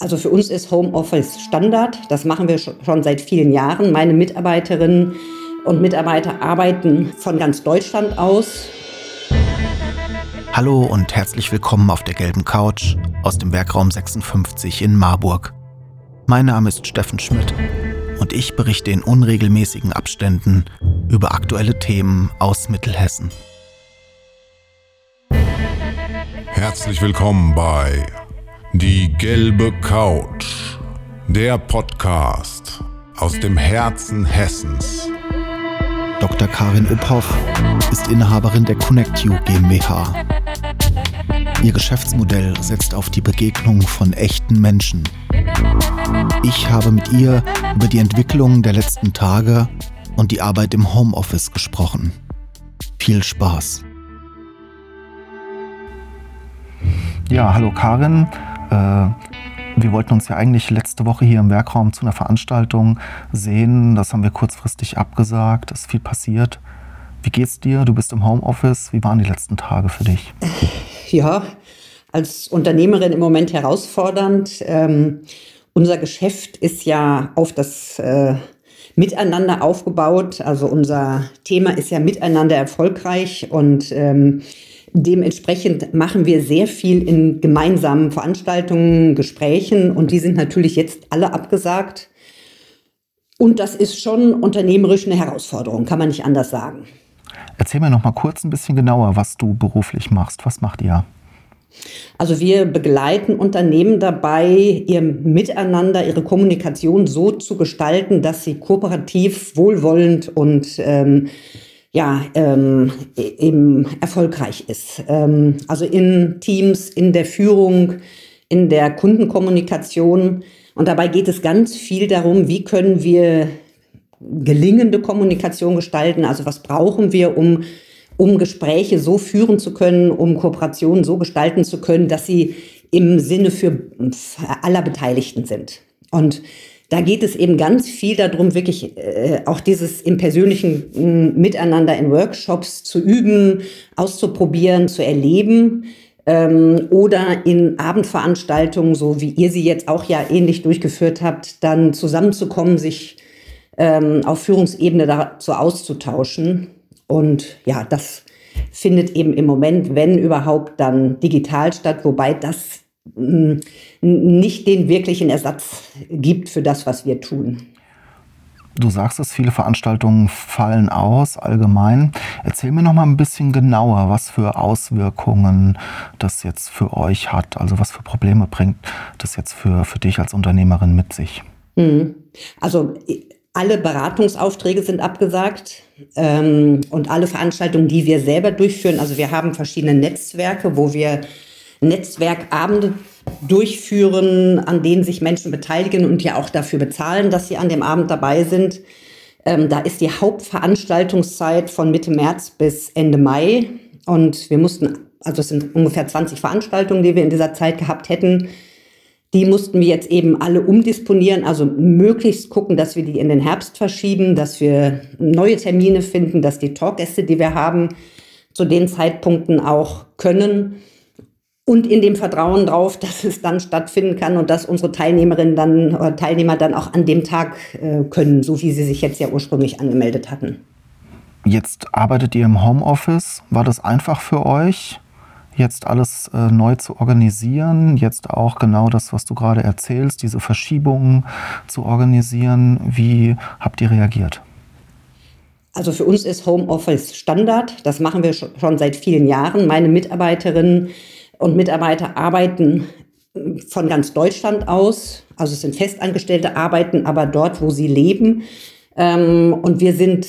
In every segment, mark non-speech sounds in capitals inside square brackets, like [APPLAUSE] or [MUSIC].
Also für uns ist Homeoffice Standard. Das machen wir schon seit vielen Jahren. Meine Mitarbeiterinnen und Mitarbeiter arbeiten von ganz Deutschland aus. Hallo und herzlich willkommen auf der gelben Couch aus dem Werkraum 56 in Marburg. Mein Name ist Steffen Schmidt und ich berichte in unregelmäßigen Abständen über aktuelle Themen aus Mittelhessen. Herzlich willkommen bei die gelbe Couch, der Podcast aus dem Herzen Hessens. Dr. Karin Uphoff ist Inhaberin der ConnectU GmbH. Ihr Geschäftsmodell setzt auf die Begegnung von echten Menschen. Ich habe mit ihr über die Entwicklung der letzten Tage und die Arbeit im Homeoffice gesprochen. Viel Spaß. Ja, hallo Karin. Äh, wir wollten uns ja eigentlich letzte Woche hier im Werkraum zu einer Veranstaltung sehen. Das haben wir kurzfristig abgesagt. Es ist viel passiert. Wie geht's dir? Du bist im Homeoffice. Wie waren die letzten Tage für dich? Ja, als Unternehmerin im Moment herausfordernd. Ähm, unser Geschäft ist ja auf das äh, Miteinander aufgebaut. Also unser Thema ist ja Miteinander erfolgreich und ähm, Dementsprechend machen wir sehr viel in gemeinsamen Veranstaltungen, Gesprächen und die sind natürlich jetzt alle abgesagt. Und das ist schon unternehmerisch eine Herausforderung, kann man nicht anders sagen. Erzähl mir noch mal kurz ein bisschen genauer, was du beruflich machst. Was macht ihr? Also wir begleiten Unternehmen dabei, ihr Miteinander, ihre Kommunikation so zu gestalten, dass sie kooperativ, wohlwollend und ähm, ja, ähm, eben erfolgreich ist. Ähm, also in Teams, in der Führung, in der Kundenkommunikation. Und dabei geht es ganz viel darum, wie können wir gelingende Kommunikation gestalten. Also was brauchen wir, um, um Gespräche so führen zu können, um Kooperationen so gestalten zu können, dass sie im Sinne für aller Beteiligten sind. Und da geht es eben ganz viel darum, wirklich äh, auch dieses im persönlichen äh, Miteinander in Workshops zu üben, auszuprobieren, zu erleben ähm, oder in Abendveranstaltungen, so wie ihr sie jetzt auch ja ähnlich durchgeführt habt, dann zusammenzukommen, sich ähm, auf Führungsebene dazu auszutauschen. Und ja, das findet eben im Moment, wenn überhaupt, dann digital statt, wobei das nicht den wirklichen Ersatz gibt für das, was wir tun. Du sagst es, viele Veranstaltungen fallen aus, allgemein. Erzähl mir noch mal ein bisschen genauer, was für Auswirkungen das jetzt für euch hat. Also was für Probleme bringt das jetzt für, für dich als Unternehmerin mit sich? Hm. Also alle Beratungsaufträge sind abgesagt ähm, und alle Veranstaltungen, die wir selber durchführen. Also wir haben verschiedene Netzwerke, wo wir Netzwerkabende durchführen, an denen sich Menschen beteiligen und ja auch dafür bezahlen, dass sie an dem Abend dabei sind. Ähm, da ist die Hauptveranstaltungszeit von Mitte März bis Ende Mai. Und wir mussten, also es sind ungefähr 20 Veranstaltungen, die wir in dieser Zeit gehabt hätten. Die mussten wir jetzt eben alle umdisponieren, also möglichst gucken, dass wir die in den Herbst verschieben, dass wir neue Termine finden, dass die Talkgäste, die wir haben, zu den Zeitpunkten auch können und in dem Vertrauen drauf, [LAUGHS] dass es dann stattfinden kann und dass unsere Teilnehmerinnen dann oder Teilnehmer dann auch an dem Tag äh, können, so wie sie sich jetzt ja ursprünglich angemeldet hatten. Jetzt arbeitet ihr im Homeoffice. War das einfach für euch, jetzt alles äh, neu zu organisieren? Jetzt auch genau das, was du gerade erzählst, diese Verschiebungen zu organisieren. Wie habt ihr reagiert? Also für uns ist Homeoffice Standard. Das machen wir schon seit vielen Jahren. Meine Mitarbeiterinnen und Mitarbeiter arbeiten von ganz Deutschland aus. Also es sind Festangestellte, arbeiten aber dort, wo sie leben. Ähm, und wir sind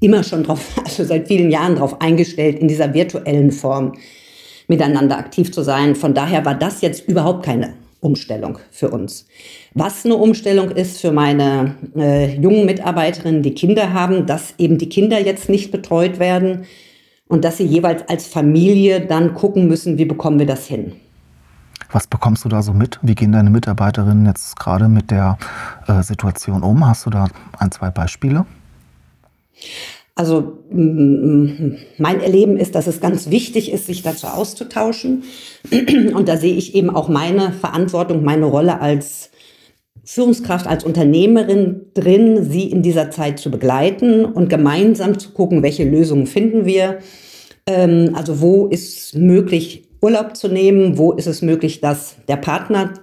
immer schon drauf, [LAUGHS] also seit vielen Jahren darauf eingestellt, in dieser virtuellen Form miteinander aktiv zu sein. Von daher war das jetzt überhaupt keine Umstellung für uns. Was eine Umstellung ist für meine äh, jungen Mitarbeiterinnen, die Kinder haben, dass eben die Kinder jetzt nicht betreut werden, und dass sie jeweils als Familie dann gucken müssen, wie bekommen wir das hin. Was bekommst du da so mit? Wie gehen deine Mitarbeiterinnen jetzt gerade mit der äh, Situation um? Hast du da ein, zwei Beispiele? Also mein Erleben ist, dass es ganz wichtig ist, sich dazu auszutauschen. Und da sehe ich eben auch meine Verantwortung, meine Rolle als Führungskraft, als Unternehmerin drin, sie in dieser Zeit zu begleiten und gemeinsam zu gucken, welche Lösungen finden wir. Ähm, also wo ist möglich, Urlaub zu nehmen, wo ist es möglich, dass der Partner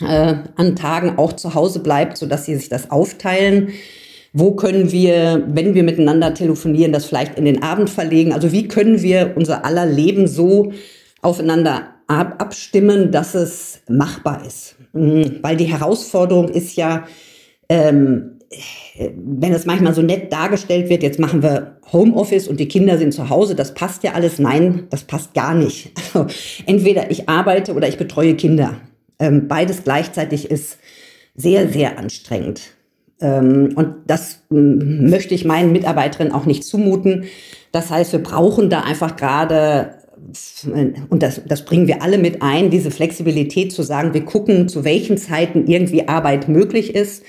äh, an Tagen auch zu Hause bleibt, sodass sie sich das aufteilen wo können wir, wenn wir miteinander telefonieren, das vielleicht in den Abend verlegen? Also wie können wir unser aller Leben so aufeinander ab abstimmen, dass es machbar ist? Weil die Herausforderung ist ja, ähm, wenn es manchmal so nett dargestellt wird, jetzt machen wir Homeoffice und die Kinder sind zu Hause, das passt ja alles. Nein, das passt gar nicht. Also, entweder ich arbeite oder ich betreue Kinder. Ähm, beides gleichzeitig ist sehr, sehr anstrengend. Ähm, und das möchte ich meinen Mitarbeiterinnen auch nicht zumuten. Das heißt, wir brauchen da einfach gerade, und das, das bringen wir alle mit ein, diese Flexibilität zu sagen, wir gucken, zu welchen Zeiten irgendwie Arbeit möglich ist.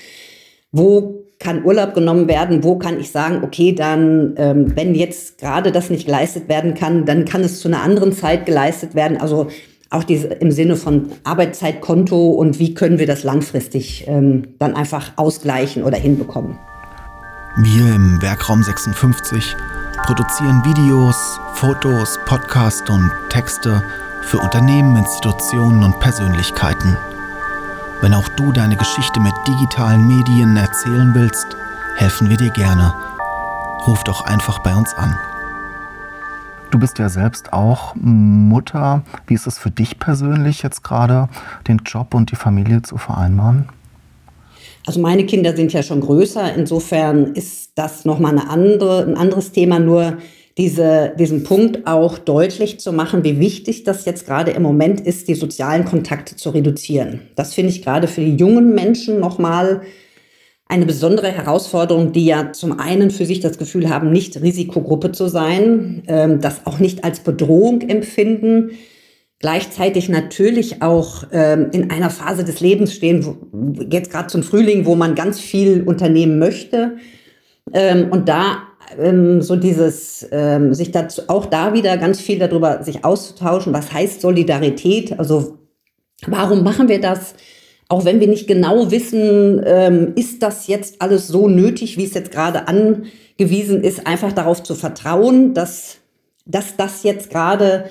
Wo kann Urlaub genommen werden? Wo kann ich sagen, okay, dann, ähm, wenn jetzt gerade das nicht geleistet werden kann, dann kann es zu einer anderen Zeit geleistet werden. Also auch diese, im Sinne von Arbeitszeitkonto und wie können wir das langfristig ähm, dann einfach ausgleichen oder hinbekommen. Wir im Werkraum 56 produzieren Videos, Fotos, Podcasts und Texte für Unternehmen, Institutionen und Persönlichkeiten. Wenn auch du deine Geschichte mit digitalen Medien erzählen willst, helfen wir dir gerne. Ruf doch einfach bei uns an. Du bist ja selbst auch Mutter. Wie ist es für dich persönlich jetzt gerade, den Job und die Familie zu vereinbaren? Also meine Kinder sind ja schon größer. Insofern ist das nochmal eine andere, ein anderes Thema. Nur diese, diesen Punkt auch deutlich zu machen, wie wichtig das jetzt gerade im Moment ist, die sozialen Kontakte zu reduzieren. Das finde ich gerade für die jungen Menschen nochmal eine besondere Herausforderung, die ja zum einen für sich das Gefühl haben, nicht Risikogruppe zu sein, ähm, das auch nicht als Bedrohung empfinden, gleichzeitig natürlich auch ähm, in einer Phase des Lebens stehen, wo, jetzt gerade zum Frühling, wo man ganz viel unternehmen möchte. Ähm, und da ähm, so dieses, ähm, sich dazu auch da wieder ganz viel darüber sich auszutauschen, was heißt Solidarität, also warum machen wir das? auch wenn wir nicht genau wissen, ähm, ist das jetzt alles so nötig, wie es jetzt gerade angewiesen ist, einfach darauf zu vertrauen, dass, dass das jetzt gerade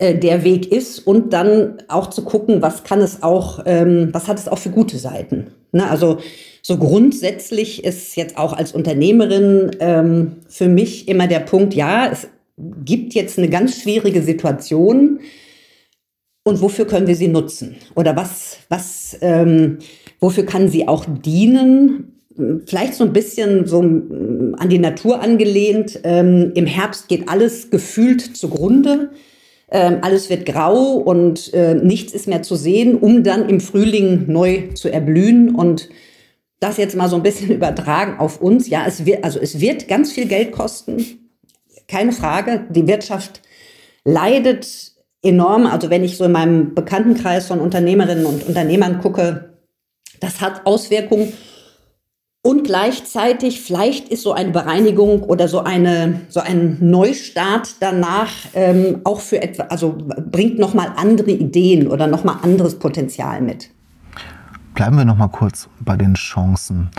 äh, der Weg ist und dann auch zu gucken, was kann es auch, ähm, was hat es auch für gute Seiten. Ne? Also so grundsätzlich ist jetzt auch als Unternehmerin ähm, für mich immer der Punkt, ja, es gibt jetzt eine ganz schwierige Situation und wofür können wir sie nutzen? Oder was, was, ähm, wofür kann sie auch dienen? Vielleicht so ein bisschen so mm, an die Natur angelehnt. Ähm, Im Herbst geht alles gefühlt zugrunde. Ähm, alles wird grau und äh, nichts ist mehr zu sehen, um dann im Frühling neu zu erblühen. Und das jetzt mal so ein bisschen [LAUGHS] übertragen auf uns. Ja, es wird, also es wird ganz viel Geld kosten. Keine Frage. Die Wirtschaft leidet enorm. Also wenn ich so in meinem Bekanntenkreis von Unternehmerinnen und Unternehmern gucke, das hat Auswirkungen. Und gleichzeitig, vielleicht ist so eine Bereinigung oder so, eine, so ein Neustart danach ähm, auch für etwa, also bringt nochmal andere Ideen oder nochmal anderes Potenzial mit. Bleiben wir nochmal kurz bei den Chancen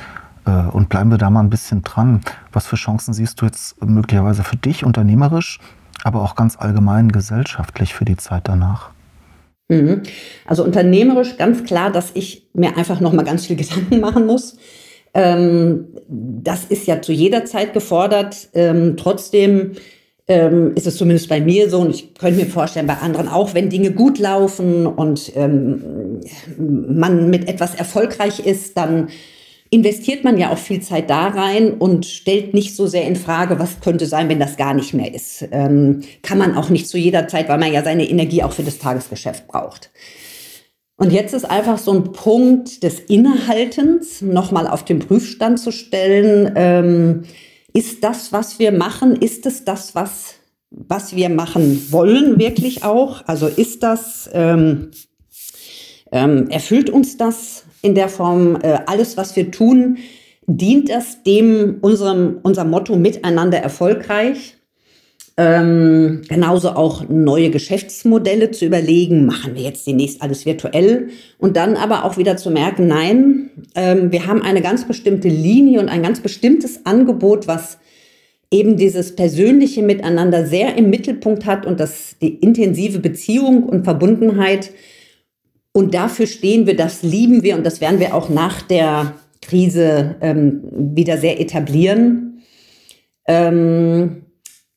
äh, und bleiben wir da mal ein bisschen dran. Was für Chancen siehst du jetzt möglicherweise für dich unternehmerisch aber auch ganz allgemein gesellschaftlich für die Zeit danach? Mhm. Also unternehmerisch ganz klar, dass ich mir einfach noch mal ganz viel [LAUGHS] Gedanken machen muss. Ähm, das ist ja zu jeder Zeit gefordert. Ähm, trotzdem ähm, ist es zumindest bei mir so und ich könnte mir vorstellen, bei anderen auch, wenn Dinge gut laufen und ähm, man mit etwas erfolgreich ist, dann investiert man ja auch viel Zeit da rein und stellt nicht so sehr in Frage, was könnte sein, wenn das gar nicht mehr ist. Ähm, kann man auch nicht zu jeder Zeit, weil man ja seine Energie auch für das Tagesgeschäft braucht. Und jetzt ist einfach so ein Punkt des Innehaltens nochmal auf den Prüfstand zu stellen. Ähm, ist das, was wir machen, ist es das, was, was wir machen wollen, wirklich auch? Also ist das, ähm, ähm, erfüllt uns das? in der Form, äh, alles, was wir tun, dient das dem unserem, unserem Motto miteinander erfolgreich. Ähm, genauso auch neue Geschäftsmodelle zu überlegen, machen wir jetzt demnächst alles virtuell und dann aber auch wieder zu merken, nein, ähm, wir haben eine ganz bestimmte Linie und ein ganz bestimmtes Angebot, was eben dieses persönliche Miteinander sehr im Mittelpunkt hat und das die intensive Beziehung und Verbundenheit. Und dafür stehen wir, das lieben wir und das werden wir auch nach der Krise ähm, wieder sehr etablieren. Ähm,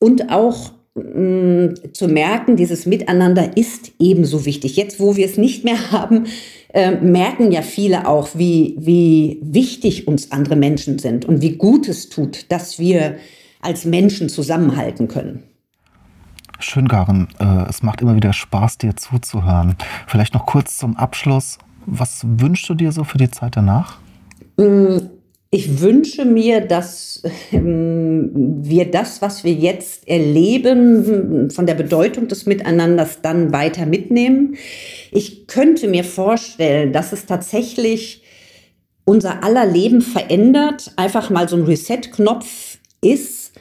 und auch mh, mm, zu merken, dieses Miteinander ist ebenso wichtig. Jetzt, wo wir es nicht mehr haben, äh, merken ja viele auch, wie, wie wichtig uns andere Menschen sind und wie gut es tut, dass wir als Menschen zusammenhalten können. Schön, Garen. Äh, es macht immer wieder Spaß, dir zuzuhören. Vielleicht noch kurz zum Abschluss. Was wünschst du dir so für die Zeit danach? Mm, ich wünsche mir, dass ähm, wir das, was wir jetzt erleben, von der Bedeutung des Miteinanders dann weiter mitnehmen. Ich könnte mir vorstellen, dass es tatsächlich unser aller Leben verändert, einfach mal so ein Reset-Knopf ist,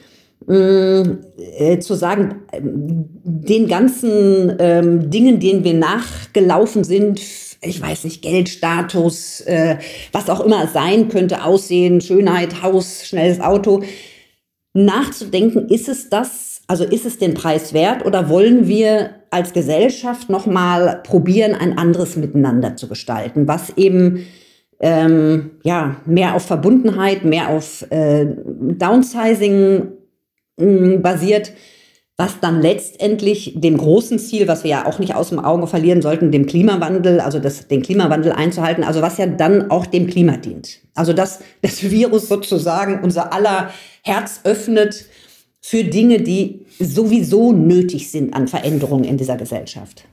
äh, zu sagen, den ganzen ähm, Dingen, denen wir nachgelaufen sind, ich weiß nicht, Geldstatus, äh, was auch immer es sein könnte, Aussehen, Schönheit, Haus, schnelles Auto, nachzudenken, ist es das, also ist es den Preis wert oder wollen wir als Gesellschaft nochmal probieren, ein anderes Miteinander zu gestalten, was eben ähm, ja, mehr auf Verbundenheit, mehr auf äh, Downsizing Mm, basiert, was dann letztendlich dem großen Ziel, was wir ja auch nicht aus dem Auge verlieren sollten, dem Klimawandel, also das, den Klimawandel einzuhalten, also was ja dann auch dem Klima dient. Also dass [LAUGHS] das Virus sozusagen unser aller Herz öffnet für Dinge, die sowieso nötig sind an Veränderungen in dieser Gesellschaft.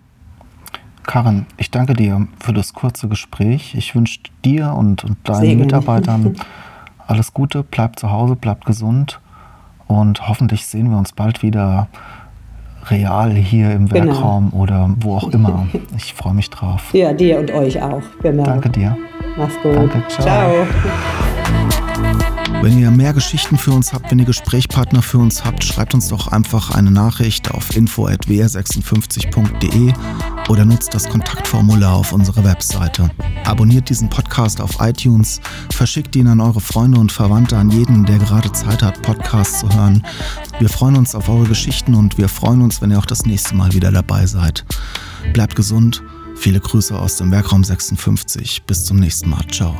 Karin, ich danke dir für das kurze Gespräch. Ich wünsche dir und, und deinen Mitarbeitern [LAUGHS] alles Gute. Bleibt zu Hause, bleibt gesund und hoffentlich sehen wir uns bald wieder real hier im genau. Werkraum oder wo auch [LAUGHS] immer. Ich freue mich drauf. Ja, dir und euch auch. Genau. Danke dir. Mach's gut. Danke, ciao. ciao. Wenn ihr mehr Geschichten für uns habt, wenn ihr Gesprächspartner für uns habt, schreibt uns doch einfach eine Nachricht auf info.wr56.de oder nutzt das Kontaktformular auf unserer Webseite. Abonniert diesen Podcast auf iTunes, verschickt ihn an eure Freunde und Verwandte, an jeden, der gerade Zeit hat, Podcasts zu hören. Wir freuen uns auf eure Geschichten und wir freuen uns, wenn ihr auch das nächste Mal wieder dabei seid. Bleibt gesund, viele Grüße aus dem Werkraum 56. Bis zum nächsten Mal. Ciao.